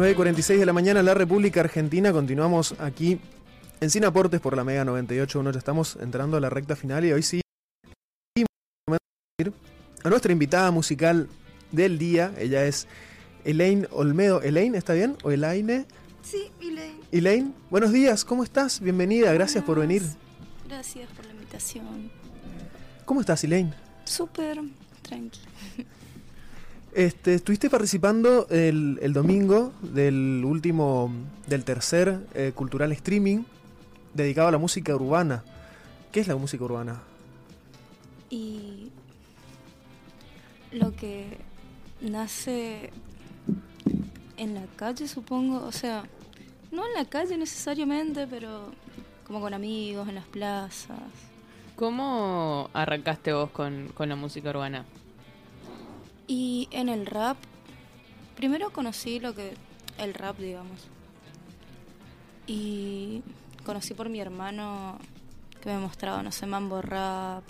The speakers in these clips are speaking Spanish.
9.46 de la mañana, la República Argentina. Continuamos aquí en Sin Aportes por la Mega 98.1. Ya estamos entrando a la recta final y hoy sí a nuestra invitada musical del día. Ella es Elaine Olmedo. ¿Elaine está bien? ¿O Elaine? Sí, Elaine. Elaine, buenos días, ¿cómo estás? Bienvenida, gracias por venir. Gracias por la invitación. ¿Cómo estás, Elaine? Súper tranqui. Este, estuviste participando el, el, domingo del último, del tercer eh, cultural streaming dedicado a la música urbana. ¿Qué es la música urbana? Y lo que nace en la calle, supongo, o sea, no en la calle necesariamente, pero como con amigos, en las plazas. ¿Cómo arrancaste vos con, con la música urbana? Y en el rap, primero conocí lo que el rap, digamos. Y conocí por mi hermano que me mostraba, no sé, mambo rap.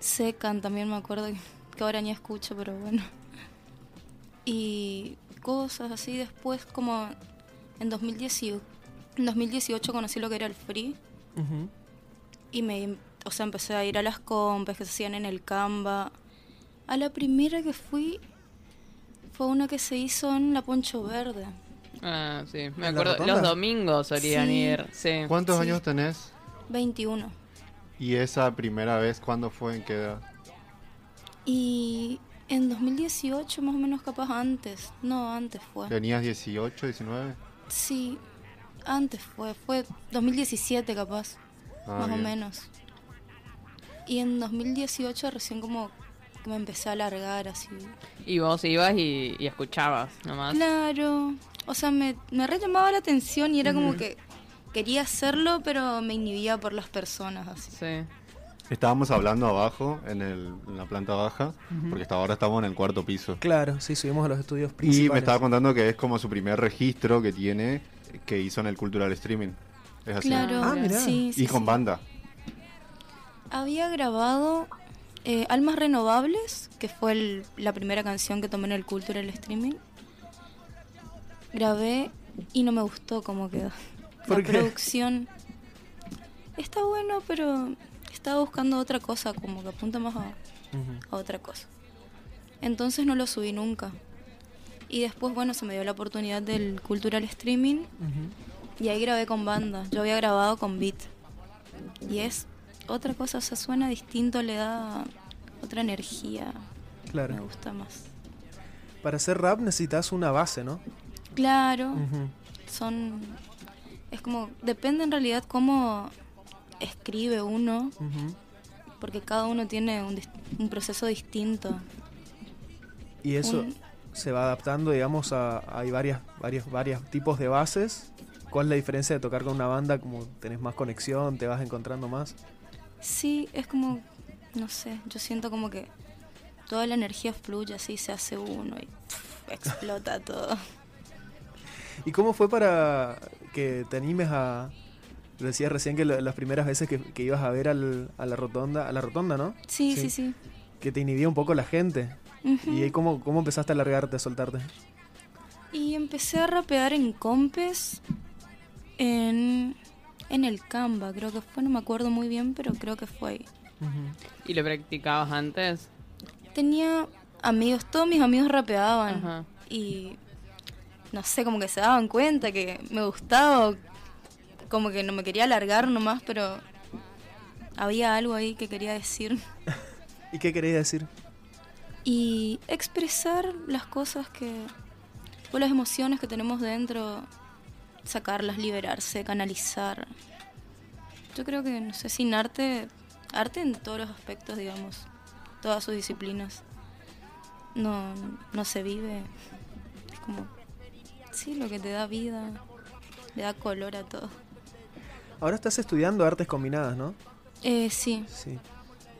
Secan también me acuerdo que ahora ni escucho, pero bueno. Y cosas así después como en 2018, en 2018 conocí lo que era el free. Y me, o sea, empecé a ir a las compes que se hacían en el Canva a la primera que fui fue una que se hizo en la Poncho Verde. Ah, sí, me acuerdo. Los domingos solían ir. Sí. ¿Cuántos años tenés? 21. ¿Y esa primera vez cuándo fue? ¿En qué edad? Y en 2018, más o menos capaz antes. No, antes fue. ¿Tenías 18, 19? Sí, antes fue. Fue 2017 capaz. Ah, más bien. o menos. Y en 2018 recién como me empecé a alargar así. Y vos ibas y, y escuchabas nomás. Claro. O sea, me, me re llamaba la atención y era como que quería hacerlo, pero me inhibía por las personas así. Sí. Estábamos hablando abajo, en, el, en la planta baja, porque hasta ahora estamos en el cuarto piso. Claro, sí, subimos a los estudios Y principales. me estaba contando que es como su primer registro que tiene, que hizo en el Cultural Streaming. Es así. Claro, Ah, mirá. sí, sí, Y con sí. banda. Había grabado eh, Almas Renovables, que fue el- la primera canción que tomé en el Cultural Streaming. Grabé y no me gustó cómo quedó. ¿Por la qué? producción está bueno, pero estaba buscando otra cosa, como que apunta más a, otra cosa. Entonces no lo subí nunca. Y después, bueno, se me dio la oportunidad del Cultural Streaming y ahí grabé con banda. Yo había grabado con beat. Y es otra cosa, o sea, suena distinto, le da otra energía. Me Claro. gusta más. Para hacer rap necesitas una base, ¿no? Claro, son. Es como. Depende en realidad cómo escribe uno, porque cada uno tiene un, un proceso distinto. Y eso Un- se va adaptando, digamos, a hay varias, varios, varios tipos de bases. ¿Cuál es la diferencia de tocar con una banda? Como tenés más conexión, te vas encontrando más. Sí, es como. No sé, yo siento como que toda la energía fluye así, se hace uno y pf, explota todo. ¿Y cómo fue para que te animes a... Decías recién que la- las primeras veces que, que ibas a ver al- a la rotonda, a la rotonda, ¿no? Sí, Sí. sí, sí. Que te inhibía un poco la gente. ¿Y ahí cómo, cómo empezaste a largarte, a soltarte? Y empecé a rapear en compes en, en el Canva, creo que fue, no me acuerdo muy bien, pero creo que fue ahí. ¿Y lo practicabas antes? Tenía amigos, todos mis amigos rapeaban Ajá. y no sé, como que se daban cuenta que me gustaba, como que no me quería alargar nomás, pero había algo ahí que quería decir. ¿Y qué querías decir? y expresar las cosas que o las emociones que tenemos dentro sacarlas liberarse canalizar yo creo que no sé sin arte arte en todos los aspectos digamos todas sus disciplinas no no se vive es como sí lo que te da vida le da color a todo Ahora estás estudiando artes combinadas, ¿no? eh, sí Sí.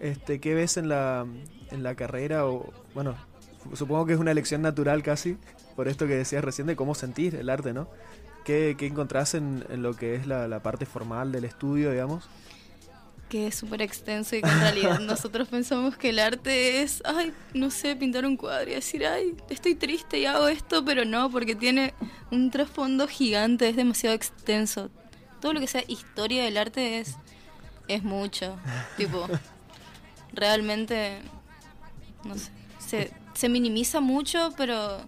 Este, ¿Qué ves en la, en la carrera? O, bueno, supongo que es una elección natural casi, por esto que decías recién de cómo sentir el arte, ¿no? ¿Qué, qué encontrás en, en lo que es la, la parte formal del estudio, digamos? que es súper extenso y que en realidad nosotros pensamos que el arte es, ay, no sé, pintar un cuadro y decir, ay, estoy triste y hago esto, pero no, porque tiene un trasfondo gigante, es demasiado extenso. Todo lo que sea historia del arte es, es mucho. tipo, realmente, no sé, se, se minimiza mucho, pero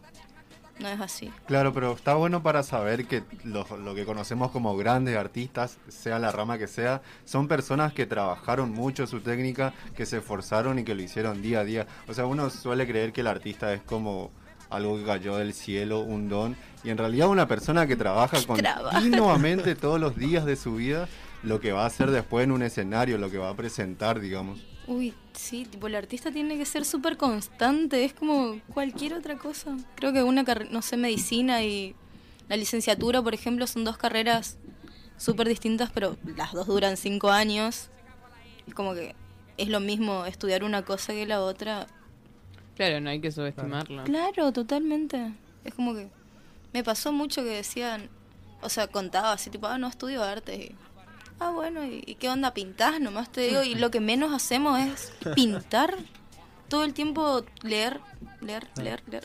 no es así. Claro, pero está bueno para saber que lo, lo que conocemos como grandes artistas, sea la rama que sea, son personas que trabajaron mucho su técnica, que se esforzaron y que lo hicieron día a día. O sea, uno suele creer que el artista es como algo que cayó del cielo, un don, y en realidad una persona que trabaja Trabaja. continuamente todos los días de su vida, lo que va a hacer después en un escenario, lo que va a presentar, digamos. Uy, sí, tipo, el artista tiene que ser súper constante, es como cualquier otra cosa. Creo que una carrera, no sé, medicina y la licenciatura, por ejemplo, son dos carreras súper distintas, pero las dos duran cinco años. Es como que es lo mismo estudiar una cosa que la otra. Claro, no hay que subestimarlo. Claro, totalmente. Es como que me pasó mucho que decían, o sea, contaba así, tipo, ah, no estudio arte. Y, ah, bueno, ¿y, y qué onda? ¿Pintás? Nomás te digo. Y lo que menos hacemos es pintar. Todo el tiempo leer, leer, leer, leer.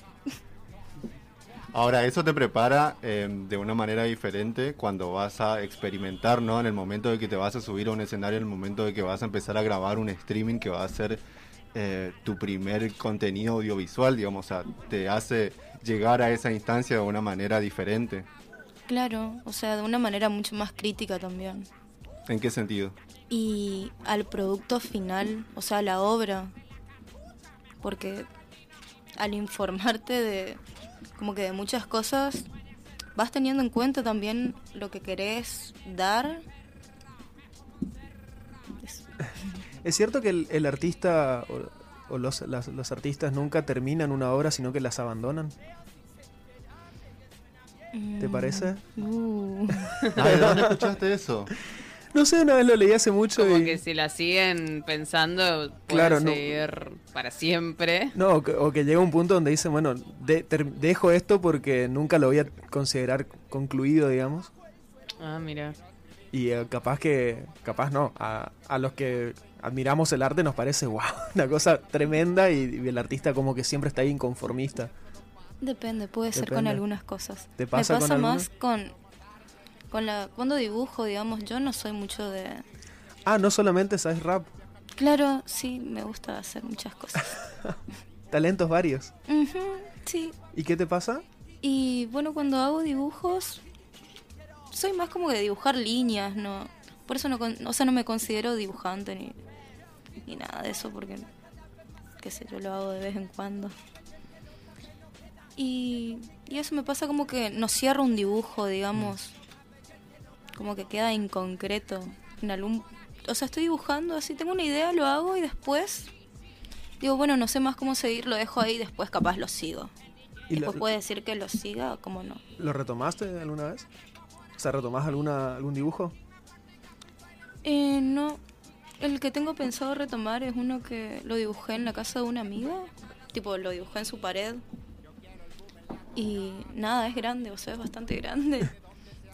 Ahora, eso te prepara eh, de una manera diferente cuando vas a experimentar, ¿no? En el momento de que te vas a subir a un escenario, en el momento de que vas a empezar a grabar un streaming que va a ser eh, tu primer contenido audiovisual, digamos, o sea, te hace llegar a esa instancia de una manera diferente. Claro, o sea, de una manera mucho más crítica también. ¿En qué sentido? Y al producto final, o sea, a la obra. Porque al informarte de como que de muchas cosas, vas teniendo en cuenta también lo que querés dar. Es- ¿Es cierto que el, el artista o, o los, las- los artistas nunca terminan una obra, sino que las abandonan? ¿Te Mm, parece? uh. ¿De dónde escuchaste eso? No sé, una vez lo leí hace mucho Como y... que si la siguen pensando, pueden Claro, no. seguir para siempre. No, o que, o que llega un punto donde dicen, bueno, de- ter- dejo esto porque nunca lo voy a considerar concluido, digamos. Ah, mira. Y eh, capaz que, capaz no, a, a los que admiramos el arte nos parece, wow, una cosa tremenda y, y el artista como que siempre está ahí inconformista. Depende, puede ser con algunas cosas. ¿Te pasa Me pasa más con, con la... Cuando dibujo, digamos, yo no soy mucho de... Ah, no solamente sabes rap, Claro, sí, me gusta hacer muchas cosas. talentos varios. Sí, ¿Y qué te pasa? Y bueno, cuando hago dibujos, soy más como de dibujar líneas, ¿no? Por eso no, o sea, no me considero dibujante ni, ni nada de eso, porque, qué sé, yo lo hago de vez en cuando. Y, y eso me pasa como que no cierro un dibujo, digamos, como que queda inconcreto. En algún, o sea, estoy dibujando así, tengo una idea, lo hago y después digo, bueno, no sé más cómo seguir, lo dejo ahí, después capaz lo sigo. ¿Y lo, Después puede decir que lo siga o como no. lo retomaste alguna vez? O sea, ¿retomás alguna, algún dibujo? Eh, no. El que tengo pensado retomar es uno que lo dibujé en la casa de una amiga. Tipo, lo dibujé en su pared. Y nada, es grande, o sea, es bastante grande.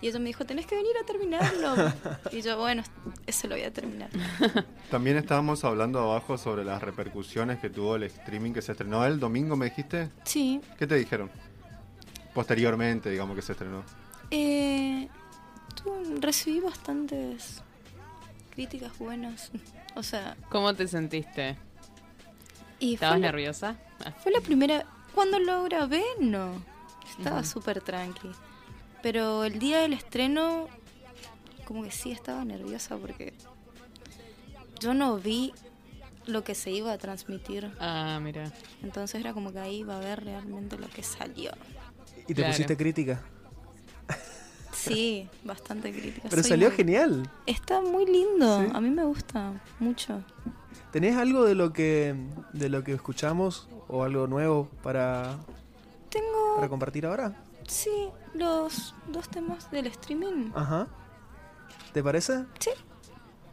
Y ella me dijo, tenés que venir a terminarlo. Y yo, bueno, ese lo voy a terminar. También estábamos hablando abajo sobre las repercusiones que tuvo el streaming que se estrenó el domingo, ¿me dijiste? Sí. ¿Qué te dijeron? Posteriormente, digamos que se estrenó. Eh, tu- recibí bastantes críticas buenas. O sea, ¿Cómo te sentiste? y ¿Estabas la- nerviosa? Fue la primera. Cuando lo grabé, no. Estaba Ujú. súper tranqui. Pero el día del estreno, como que sí estaba nerviosa porque yo no vi lo que se iba a transmitir. Ah, mira. Entonces era como que ahí iba a ver realmente lo que salió. ¿Y te Claro. pusiste crítica? Sí, bastante crítica. Pero Soy salió muy- genial. Está muy lindo. Sí. A mí me gusta mucho. ¿Tenés algo de lo que de lo que escuchamos o algo nuevo para, Tengo, para compartir ahora? Sí, los dos temas del streaming. Ajá. ¿Te parece? Sí.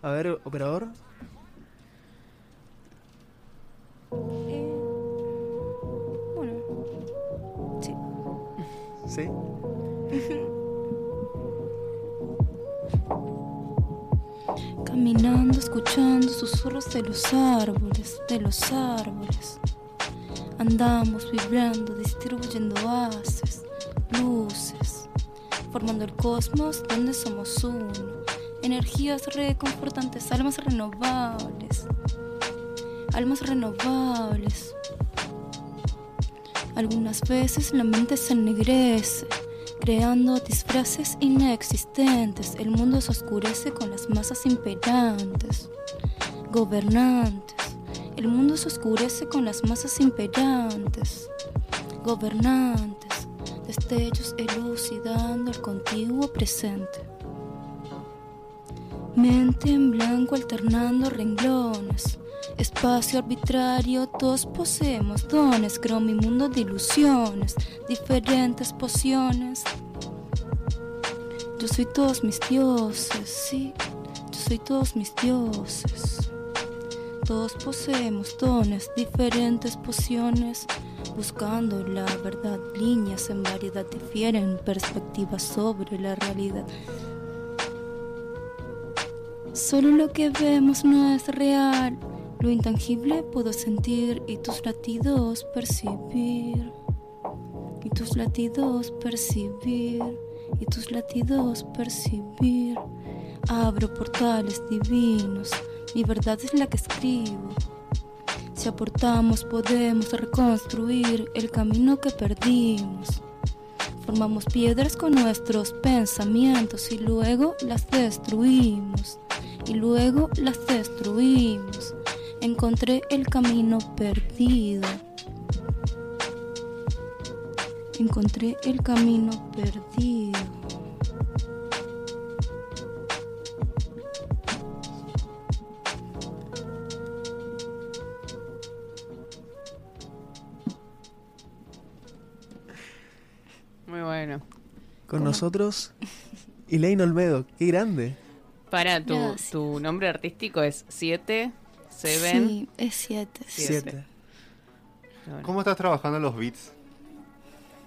A ver, operador. Eh, bueno, sí. Sí. Caminando, escuchando susurros de los árboles, de los árboles. Andamos vibrando, distribuyendo haces, luces, formando el cosmos donde somos uno. Energías reconfortantes, almas renovables, almas renovables. Algunas veces la mente se ennegrece, creando disfraces inexistentes. El mundo se oscurece con las masas imperantes, gobernantes. El mundo se oscurece con las masas imperantes, gobernantes, destellos elucidando el contiguo presente. Mente en blanco alternando renglones, espacio arbitrario, todos poseemos dones, creo mi mundo de ilusiones, diferentes pociones. Yo soy todos mis dioses, sí, yo soy todos mis dioses. Todos poseemos dones, diferentes pociones, buscando la verdad. Líneas en variedad difieren, perspectivas sobre la realidad. Solo lo que vemos no es real. Lo intangible puedo sentir y tus latidos percibir. Y tus latidos percibir. Y tus latidos percibir. Abro portales divinos. Mi verdad es la que escribo. Si aportamos podemos reconstruir el camino que perdimos. Formamos piedras con nuestros pensamientos y luego las destruimos. Y luego las destruimos. Encontré el camino perdido. Encontré el camino perdido. Con nosotros, Elaine Olmedo. Qué grande. Para, tu, Gracias. tu nombre artístico es 7, Seven. Sí, es siete. Siete. Siete. Bueno. ¿Cómo estás trabajando los beats?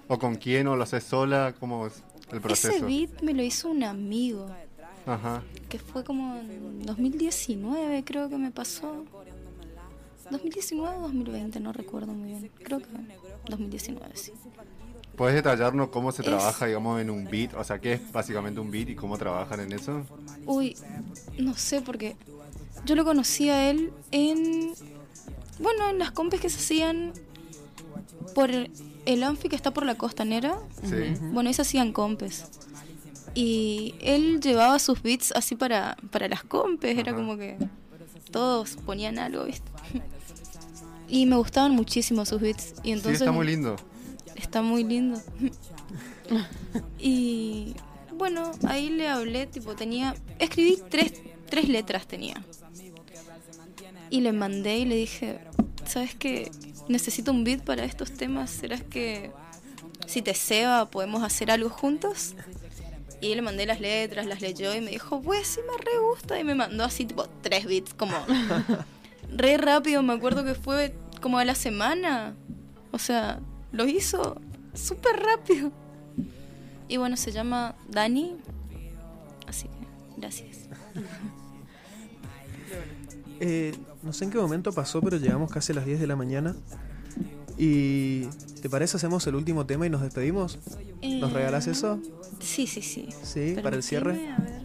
¿O con quién? ¿O lo haces sola? ¿Cómo es el proceso? Ese beat me lo hizo un amigo, Ajá. que fue como en 2019 creo que me pasó. 2019 o 2020, no recuerdo muy bien. Creo que 2019, sí. ¿Puedes detallarnos cómo se Es- trabaja, digamos, en un beat? O sea, ¿qué es básicamente un beat y cómo trabajan en eso? Uy, no sé porque yo lo conocí a él en bueno, en las compes que se hacían por el Anfi que está por la costanera. Sí. Bueno, ahí se hacían compes. Y él llevaba sus beats así para, para las compes, era Ajá. como que todos ponían algo, ¿viste? Y me gustaban muchísimo sus beats. Y entonces sí, está muy lindo. Está muy lindo. y bueno, ahí le hablé, tipo, tenía. Escribí tres, tres letras tenía. Y le mandé y le dije, ¿sabes qué? Necesito un beat para estos temas. ¿Serás que si te ceba podemos hacer algo juntos? Y le mandé las letras, las leyó y me dijo, pues sí me re gusta. Y me mandó así, tipo, tres beats, como re rápido. Me acuerdo que fue como a la semana. O sea, lo hizo súper rápido. Y bueno, se llama Dani. Así que, gracias. Eh, no sé en qué momento pasó, pero llegamos casi a las 10 de la mañana. Y ¿te parece hacemos el último tema y nos despedimos? ¿Nos Eh, regalas eso? Sí, sí, sí. Sí, para el cierre. A ver,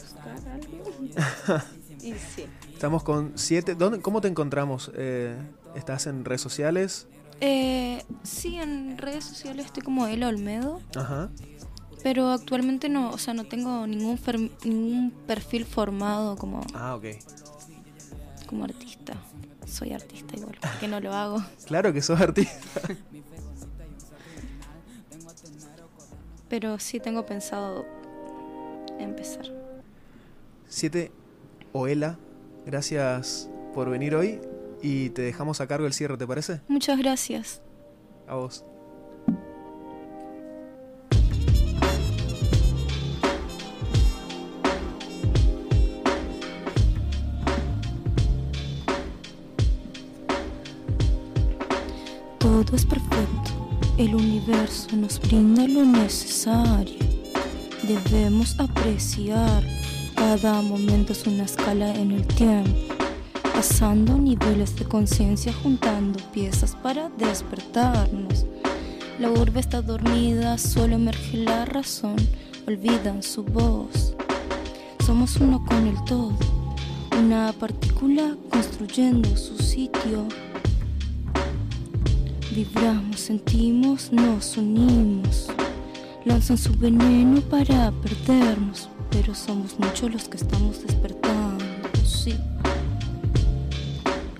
buscar y sí. Estamos con 7. ¿Cómo te encontramos? Eh, ¿Estás en redes sociales? Eh, sí, en redes sociales estoy como Ela Olmedo. Ajá. Pero actualmente no, o sea, no tengo ningún, ningún perfil formado como, Ah, ok. como artista. Soy artista igual, porque no lo hago. Claro que sos artista. Pero sí tengo pensado empezar. 7. Oela, gracias por venir hoy. Y te dejamos a cargo el cierre, ¿te parece? Muchas gracias. A vos. Todo es perfecto. El universo nos brinda lo necesario. Debemos apreciar Cada momento es una escala en el tiempo, pasando niveles de conciencia, juntando piezas para despertarnos. La urbe está dormida, solo emerge la razón, olvidan su voz. Somos uno con el todo, una partícula construyendo su sitio. Vibramos, sentimos, nos unimos. Lanzan su veneno para perdernos, pero somos muchos los que estamos despertando, sí.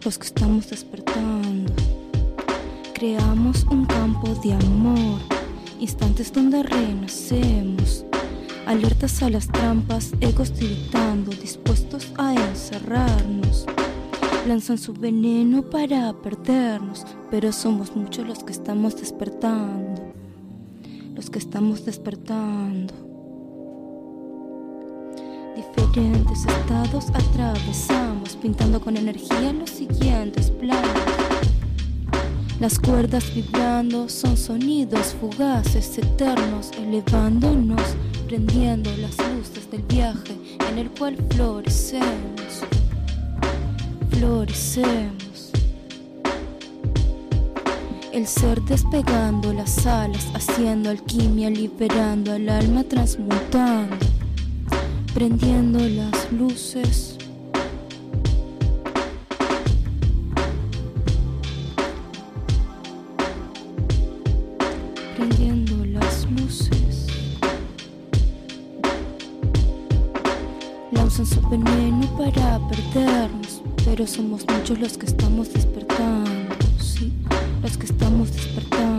Los que estamos despertando. Creamos un campo de amor, instantes donde renacemos. Alertas a las trampas, egos tiritando, dispuestos a encerrarnos. Lanzan su veneno para perdernos, pero somos muchos los que estamos despertando. Los que estamos despertando. Diferentes estados atravesamos, pintando con energía los siguientes planos. Las cuerdas vibrando son sonidos fugaces, eternos, elevándonos, prendiendo las luces del viaje en el cual florecemos. Florecemos. El ser despegando las alas, haciendo alquimia, liberando al alma, transmutando, prendiendo las luces. prendiendo las luces. Lanzan su veneno para perdernos, pero somos muchos los que estamos despertando, sí, los que estamos despertando.